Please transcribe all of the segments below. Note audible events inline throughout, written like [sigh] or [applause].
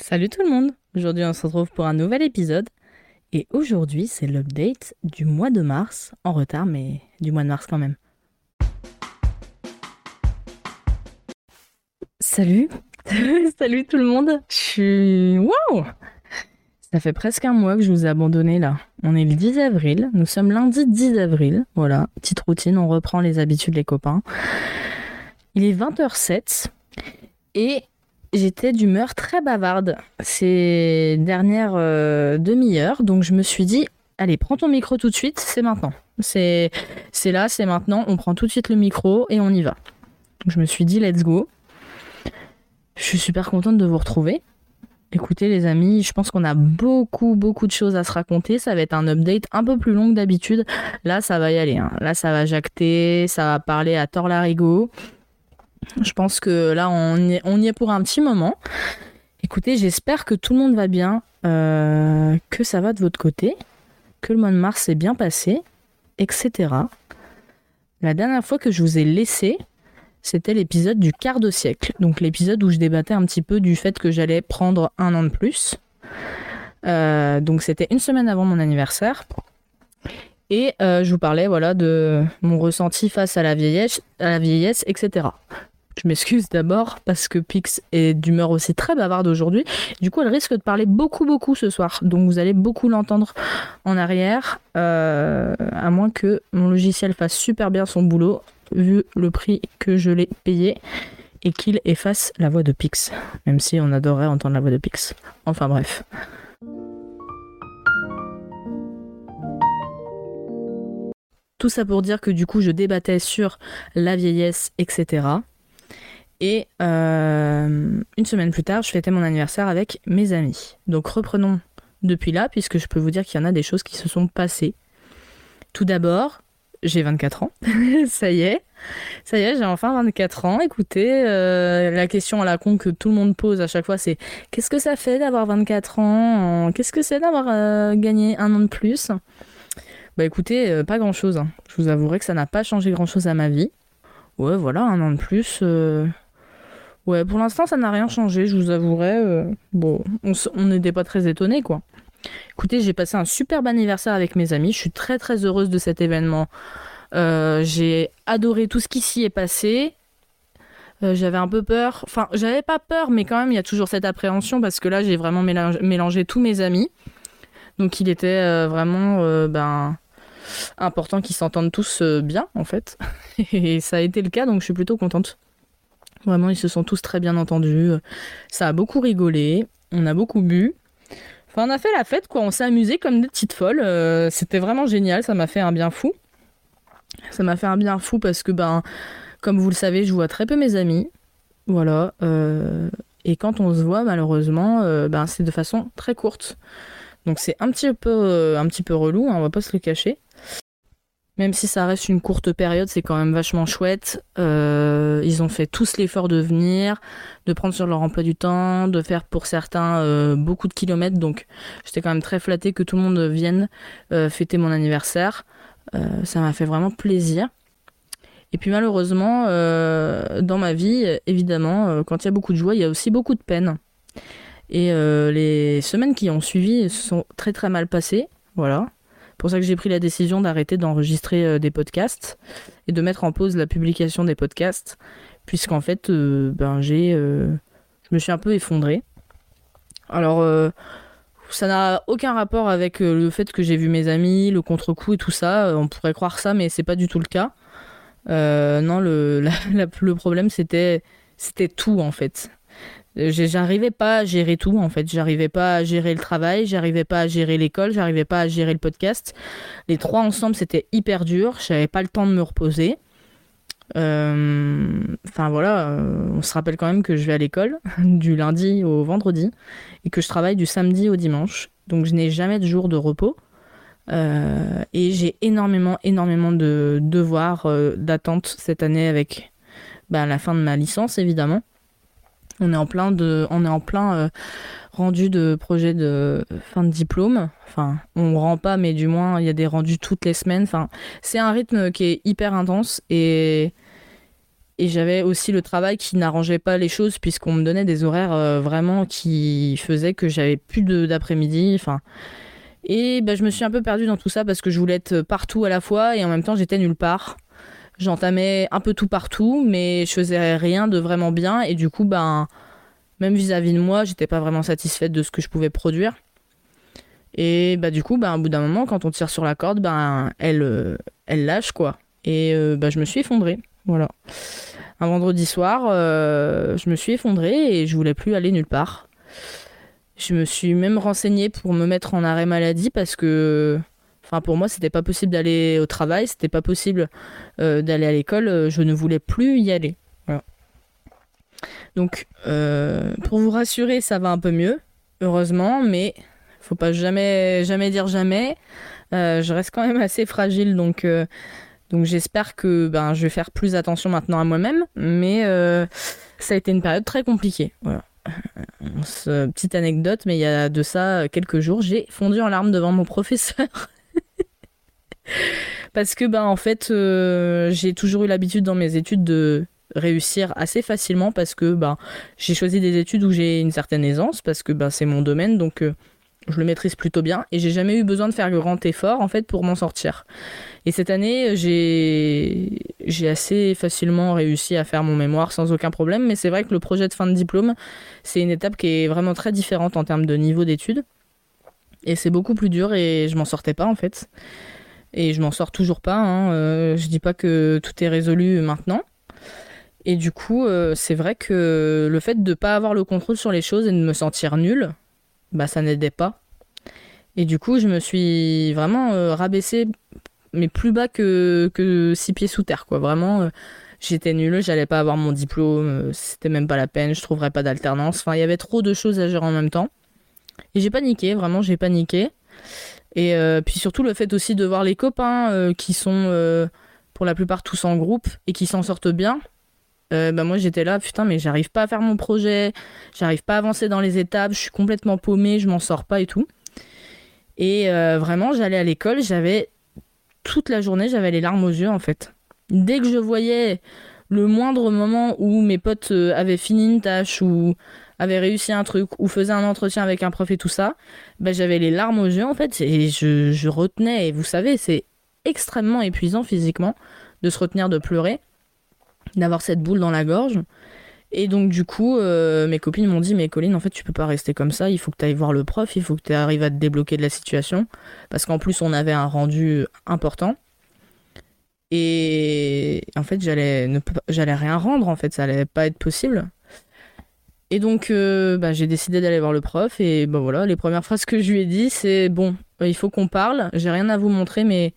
Salut tout le monde. Aujourd'hui on se retrouve pour un nouvel épisode. Et aujourd'hui c'est l'update du mois de mars, en retard mais du mois de mars quand même. Salut. [laughs] Salut tout le monde. Je suis... Waouh. Ça fait presque un mois que je vous ai abandonné là. On est le 10 avril, nous sommes lundi 10 avril, voilà, petite routine, on reprend les habitudes les copains. Il est 20h07 et j'étais d'humeur très bavarde ces dernières euh, demi-heures, donc je me suis dit, allez, prends ton micro tout de suite, c'est maintenant. C'est, là, c'est maintenant, on prend tout de suite le micro et on y va. Donc je me suis dit, let's go. Je suis super contente de vous retrouver. Écoutez les amis, je pense qu'on a beaucoup beaucoup de choses à se raconter. Ça va être un update un peu plus long que d'habitude. Là, ça va y aller. Hein. Là, ça va jacter, ça va parler à tort larigot. Je pense que là, on y, est, pour un petit moment. Écoutez, j'espère que tout le monde va bien, euh, que ça va de votre côté, que le mois de mars est bien passé, etc. La dernière fois que je vous ai laissé, c'était l'épisode du quart de siècle. Donc l'épisode où je débattais un petit peu du fait que j'allais prendre un an de plus. Euh, donc c'était une semaine avant mon anniversaire. Et euh, je vous parlais voilà de mon ressenti face à la vieillesse etc. Je m'excuse d'abord parce que Pix est d'humeur aussi très bavarde aujourd'hui. Du coup, elle risque de parler beaucoup, beaucoup ce soir. Donc, vous allez beaucoup l'entendre en arrière, euh, à moins que mon logiciel fasse super bien son boulot, vu le prix que je l'ai payé, et qu'il efface la voix de Pix. Même si on adorerait entendre la voix de Pix. Enfin, bref. Tout ça pour dire que du coup, je débattais sur la vieillesse, etc. Et euh, une semaine plus tard, je fêtais mon anniversaire avec mes amis. Donc reprenons depuis là, puisque je peux vous dire qu'il y en a des choses qui se sont passées. Tout d'abord, j'ai 24 ans. [laughs] ça y est. Ça y est, j'ai enfin 24 ans. Écoutez, euh, la question à la con que tout le monde pose à chaque fois, c'est qu'est-ce que ça fait d'avoir 24 ans? Qu'est-ce que c'est d'avoir euh, gagné un an de plus? Bah écoutez, pas grand-chose. Hein. Je vous avouerai que ça n'a pas changé grand-chose à ma vie. Ouais, voilà, un an de plus. Ouais, pour l'instant, ça n'a rien changé, je vous avouerai. Euh, bon, on n'était pas très étonnés, quoi. Écoutez, j'ai passé un superbe anniversaire avec mes amis. Je suis très très heureuse de cet événement. Euh, j'ai adoré tout ce qui s'y est passé. Euh, j'avais un peu peur. Enfin, j'avais pas peur, mais quand même, il y a toujours cette appréhension parce que là, j'ai vraiment mélangé, tous mes amis. Donc, il était vraiment ben, important qu'ils s'entendent tous bien, en fait. [laughs] Et ça a été le cas, donc je suis plutôt contente. Vraiment, ils se sont tous très bien entendus. Ça a beaucoup rigolé. On a beaucoup bu. Enfin, on a fait la fête, quoi. On s'est amusé comme des petites folles. Euh, c'était vraiment génial. Ça m'a fait un bien fou. Ça m'a fait un bien fou parce que, ben, comme vous le savez, je vois très peu mes amis. Voilà. Euh, et quand on se voit, malheureusement, euh, ben, c'est de façon très courte. Donc c'est un petit peu, un petit peu relou, hein, on va pas se le cacher. Même si ça reste une courte période, c'est quand même vachement chouette. Euh, ils ont fait tous l'effort de venir, de prendre sur leur emploi du temps, de faire pour certains euh, beaucoup de kilomètres. Donc j'étais quand même très flattée que tout le monde vienne euh, fêter mon anniversaire. ça m'a fait vraiment plaisir. Et puis malheureusement, dans ma vie, évidemment, quand il y a beaucoup de joie, il y a aussi beaucoup de peine. Et les semaines qui ont suivi se sont très très mal passées. Voilà pour ça que j'ai pris la décision d'arrêter d'enregistrer euh, des podcasts et de mettre en pause la publication des podcasts, puisqu'en fait, euh, ben, j'ai, euh, je me suis un peu effondrée. Alors, ça n'a aucun rapport avec le fait que j'ai vu mes amis, le contre-coup et tout ça. On pourrait croire ça, mais c'est pas du tout le cas. non, le, [laughs] le problème, c'était, c'était tout en fait. J'arrivais pas à gérer tout en fait. J'arrivais pas à gérer le travail, j'arrivais pas à gérer l'école, j'arrivais pas à gérer le podcast. Les trois ensemble, c'était hyper dur. J'avais pas le temps de me reposer. Euh, enfin voilà, euh, on se rappelle quand même que je vais à l'école [laughs] du lundi au vendredi et que je travaille du samedi au dimanche. Donc je n'ai jamais de jour de repos. Euh, et j'ai énormément, énormément de devoirs d'attente cette année avec bah, la fin de ma licence évidemment. On est en plein de, on est en plein euh, rendu de projet de fin de diplôme. Enfin, on rend pas, mais du moins il y a des rendus toutes les semaines. Enfin, c'est un rythme qui est hyper intense et et j'avais aussi le travail qui n'arrangeait pas les choses puisqu'on me donnait des horaires euh, vraiment qui faisaient que j'avais plus d'après-midi. Enfin, et bah, je me suis un peu perdue dans tout ça parce que je voulais être partout à la fois et en même temps j'étais nulle part. J'entamais un peu tout partout, mais je faisais rien de vraiment bien et du coup, ben, même vis-à-vis de moi, j'étais pas vraiment satisfaite de ce que je pouvais produire. Et bah du coup, bah, au bout d'un moment, quand on tire sur la corde, ben, elle, euh, elle lâche quoi. Et euh, bah, je me suis effondrée. Voilà. Un vendredi soir, euh, je me suis effondrée et je voulais plus aller nulle part. Je me suis même renseignée pour me mettre en arrêt maladie parce que, pour moi, c'était pas possible d'aller au travail, c'était pas possible euh, d'aller à l'école. Euh, je ne voulais plus y aller. Donc, pour vous rassurer, ça va un peu mieux, heureusement, mais faut pas jamais, jamais dire jamais. je reste quand même assez fragile, donc donc j'espère que ben, je vais faire plus attention maintenant à moi-même, mais euh, ça a été une période très compliquée. Euh, petite anecdote, mais il y a de ça quelques jours, j'ai fondu en larmes devant mon professeur. Parce que ben en fait, euh, j'ai toujours eu l'habitude dans mes études de réussir assez facilement parce que ben j'ai choisi des études où j'ai une certaine aisance parce que ben c'est mon domaine donc je le maîtrise plutôt bien et j'ai jamais eu besoin de faire grand effort en fait pour m'en sortir. Et cette année, j'ai j'ai assez facilement réussi à faire mon mémoire sans aucun problème, mais c'est vrai que le projet de fin de diplôme, c'est une étape qui est vraiment très différente en termes de niveau d'études. Et c'est beaucoup plus dur et je m'en sortais pas en fait. Et je m'en sors toujours pas. Hein. Euh, je dis pas que tout est résolu maintenant. Et du coup, euh, c'est vrai que le fait de ne pas avoir le contrôle sur les choses et de me sentir nulle, bah ça n'aidait pas. Et du coup, je me suis vraiment euh, rabaissée, mais plus bas que, que six pieds sous terre, quoi. Vraiment, euh, j'étais nulle, j'allais pas avoir mon diplôme, c'était même pas la peine, je trouverais pas d'alternance. Enfin, il y avait trop de choses à gérer en même temps. Et j'ai paniqué, vraiment, j'ai paniqué. Et puis surtout le fait aussi de voir les copains qui sont pour la plupart tous en groupe et qui s'en sortent bien. Euh, bah moi j'étais là, putain, mais j'arrive pas à faire mon projet, j'arrive pas à avancer dans les étapes, je suis complètement paumée, je m'en sors pas et tout. Et euh, vraiment, j'allais à l'école, j'avais toute la journée, j'avais les larmes aux yeux en fait. Dès que je voyais le moindre moment où mes potes euh, avaient fini une tâche ou avaient réussi un truc ou faisaient un entretien avec un prof et tout ça, bah, j'avais les larmes aux yeux en fait et je, je retenais. Et vous savez, c'est extrêmement épuisant physiquement de se retenir de pleurer d'avoir cette boule dans la gorge. Et donc du coup, euh, mes copines m'ont dit mais Colline, en fait, tu peux pas rester comme ça. Il faut que tu ailles voir le prof. Il faut que tu arrives à te débloquer de la situation parce qu'en plus on avait un rendu important. Et en fait, j'allais ne j'allais rien rendre. En fait, ça allait pas être possible. Et donc, euh, bah, j'ai décidé d'aller voir le prof. Et bah voilà, les premières phrases que je lui ai dit, c'est bon, il faut qu'on parle. J'ai rien à vous montrer, mais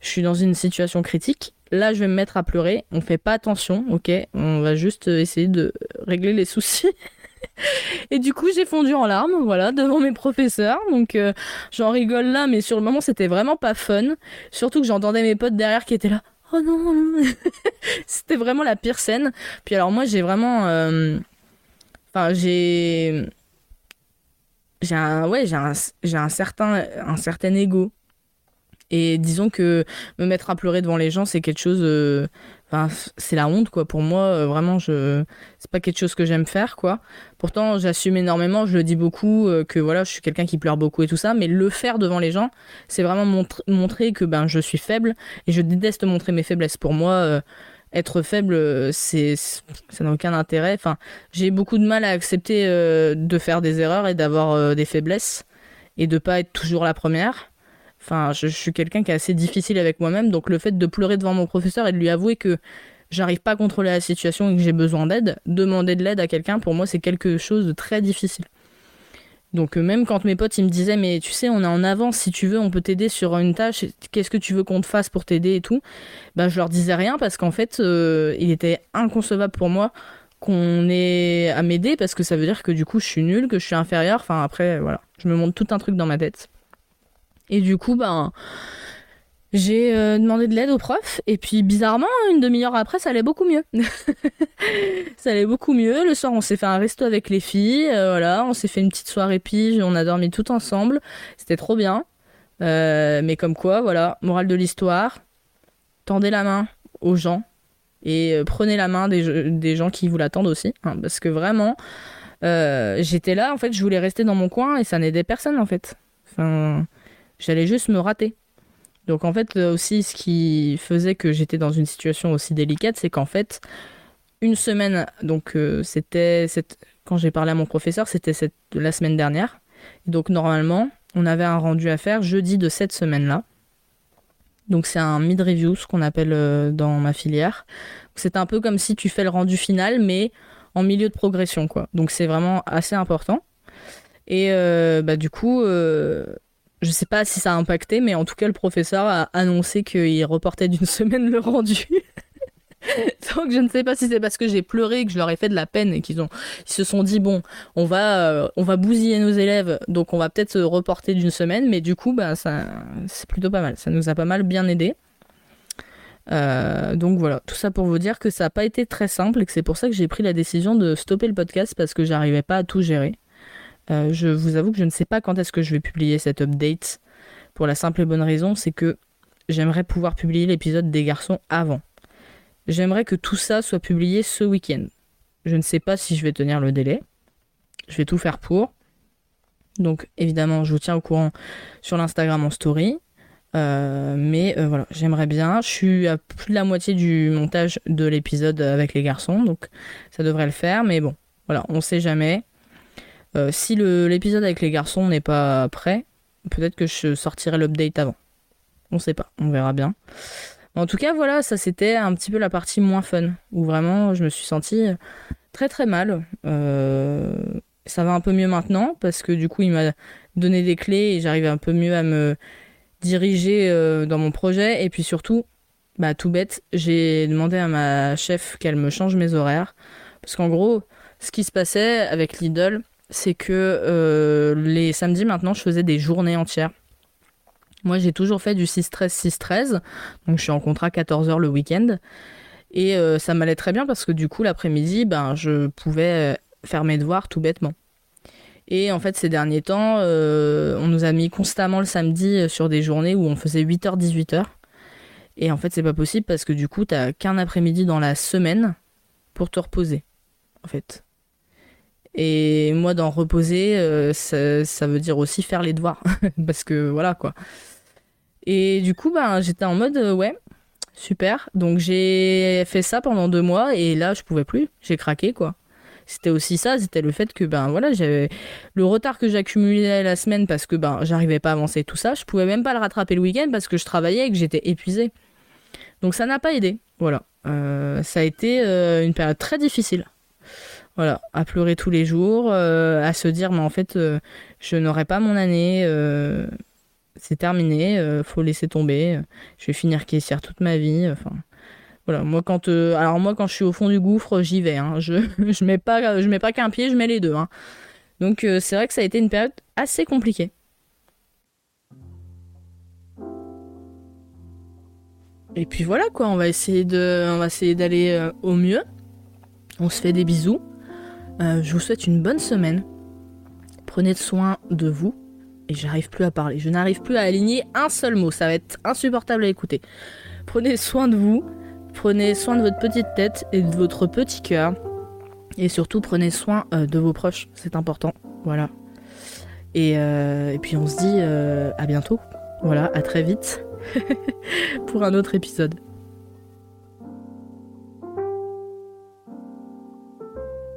je suis dans une situation critique là je vais me mettre à pleurer, on fait pas attention, ok, on va juste essayer de régler les soucis. [laughs] Et du coup, j'ai fondu en larmes, voilà, devant mes professeurs. Donc, euh, j'en rigole là, mais sur le moment, c'était vraiment pas fun. Surtout que j'entendais mes potes derrière qui étaient là. Oh non [laughs] C'était vraiment la pire scène. Puis alors, moi, j'ai vraiment. Euh, j'ai. Un. Ouais, j'ai un, j'ai un certain, un ego. Et disons que me mettre à pleurer devant les gens, c'est quelque chose. Euh, c'est la honte, quoi. Pour moi, euh, vraiment, je, c'est pas quelque chose que j'aime faire, quoi. Pourtant, j'assume énormément, je le dis beaucoup, euh, que voilà, je suis quelqu'un qui pleure beaucoup et tout ça, mais le faire devant les gens, c'est vraiment montrer que ben, je suis faible et je déteste montrer mes faiblesses. Pour moi, être faible, c'est, ça n'a aucun intérêt. Enfin, j'ai beaucoup de mal à accepter de faire des erreurs et d'avoir des faiblesses et de pas être toujours la première. Enfin, je, suis quelqu'un qui est assez difficile avec moi-même, donc le fait de pleurer devant mon professeur et de lui avouer que j'arrive pas à contrôler la situation et que j'ai besoin d'aide, demander de l'aide à quelqu'un, pour moi, c'est quelque chose de très difficile. Donc euh, même quand mes potes ils me disaient mais tu sais on est en avance si tu veux on peut t'aider sur une tâche qu'est-ce que tu veux qu'on te fasse pour t'aider et tout. Ben je leur disais rien parce qu'en fait euh, il était inconcevable pour moi qu'on ait à m'aider parce que ça veut dire que du coup je suis nulle que je suis inférieure. Enfin après voilà je me montre tout un truc dans ma tête. Et du coup, ben, j'ai euh, demandé de l'aide au prof. Et puis, bizarrement, une demi-heure après, ça allait beaucoup mieux. [laughs] ça allait beaucoup mieux. Le soir, on s'est fait un resto avec les filles. Euh, voilà, on s'est fait une petite soirée pige. On a dormi tout ensemble. C'était trop bien. Euh, mais comme quoi, voilà, morale de l'histoire. Tendez la main aux gens. Et prenez la main des, gens qui vous l'attendent aussi. Hein, parce que vraiment, j'étais là, en fait, je voulais rester dans mon coin et ça n'aidait personne, en fait. Enfin, j'allais juste me rater. Donc, en fait, aussi, ce qui faisait que j'étais dans une situation aussi délicate, c'est qu'en fait, une semaine, donc euh, c'était quand j'ai parlé à mon professeur, c'était la semaine dernière. donc, normalement, on avait un rendu à faire jeudi de cette semaine-là. Donc c'est un mid-review, ce qu'on appelle euh, dans ma filière. C'est un peu comme si tu fais le rendu final, mais en milieu de progression, quoi. Donc c'est vraiment assez important. Et euh, bah, du coup, euh, je sais pas si ça a impacté, mais en tout cas, le professeur a annoncé qu'il reportait d'une [laughs] semaine le rendu. [laughs] Donc je ne sais pas si c'est parce que j'ai pleuré que je leur ai fait de la peine et qu'ils ont ils se sont dit bon on va euh, on va bousiller nos élèves donc on va peut-être se reporter d'une semaine mais du coup bah c'est plutôt pas mal. Ça nous a pas mal bien aidé euh, donc voilà. Tout ça pour vous dire que ça n'a pas été très simple et que c'est pour ça que j'ai pris la décision de stopper le podcast parce que j'arrivais pas à tout gérer euh, je vous avoue que je ne sais pas quand est-ce que je vais publier cette update pour la simple et bonne raison c'est que j'aimerais pouvoir publier l'épisode des garçons avant J'aimerais que tout ça soit publié ce week-end. Je ne sais pas si je vais tenir le délai. Je vais tout faire pour. Donc évidemment, je vous tiens au courant sur l'Instagram en story. Euh, mais euh, voilà, j'aimerais bien. Je suis à plus de la moitié du montage de l'épisode avec les garçons, donc ça devrait le faire. Mais bon, voilà, on sait jamais. Euh, si l'épisode avec les garçons n'est pas prêt, peut-être que je sortirai l'update avant. On sait pas, on verra bien. En tout cas, voilà, ça c'était un petit peu la partie moins fun, où vraiment je me suis sentie très très mal. Euh, ça va un peu mieux maintenant, parce que du coup il m'a donné des clés et j'arrive un peu mieux à me diriger euh, dans mon projet. Et puis surtout, bah tout bête, j'ai demandé à ma chef qu'elle me change mes horaires. Parce qu'en gros, ce qui se passait avec Lidl, c'est que euh, les samedis maintenant, je faisais des journées entières. Moi, j'ai toujours fait du 6-13, 6-13. Donc, je suis en contrat 14 heures le week-end. Et euh, ça m'allait très bien parce que du coup, l'après-midi, ben, je pouvais euh, faire mes devoirs tout bêtement. Et en fait, ces derniers temps, on nous a mis constamment le samedi sur des journées où on faisait 8h, 18h. Et en fait, c'est pas possible parce que du coup, t'as qu'un après-midi dans la semaine pour te reposer. En fait. Et moi, dans reposer, ça, ça, veut dire aussi faire les devoirs. [laughs] parce que voilà quoi. Et du coup, ben, j'étais en mode, euh, ouais, super. Donc j'ai fait ça pendant deux mois et là, je pouvais plus. J'ai craqué, quoi. C'était aussi ça, c'était le fait que, ben voilà, j'avais le retard que j'accumulais la semaine parce que, ben, j'arrivais pas à avancer tout ça. Je pouvais même pas le rattraper le week-end parce que je travaillais et que j'étais épuisée. Donc ça n'a pas aidé. Voilà. Euh, ça a été euh, une période très difficile. Voilà, à pleurer tous les jours, à se dire, mais en fait, je n'aurai pas mon année c'est terminé, euh, faut laisser tomber. Je vais finir caissière toute ma vie. Enfin, voilà. Moi, quand, euh, alors moi, quand je suis au fond du gouffre, j'y vais. Hein. Je, [laughs] je mets pas, je mets pas qu'un pied, je mets les deux. Hein. Donc, euh, c'est vrai que ça a été une période assez compliquée. Et puis voilà quoi, on va essayer de, on va essayer d'aller au mieux. On se fait des bisous. Je vous souhaite une bonne semaine. Prenez soin de vous et j'arrive plus à parler. Je n'arrive plus à aligner un seul mot. Ça va être insupportable à écouter. Prenez soin de vous. Prenez soin de votre petite tête et de votre petit cœur. Et surtout, prenez soin euh, de vos proches. C'est important. Voilà. Et, euh, puis, on se dit euh, à bientôt. Voilà, à très vite [laughs] pour un autre épisode.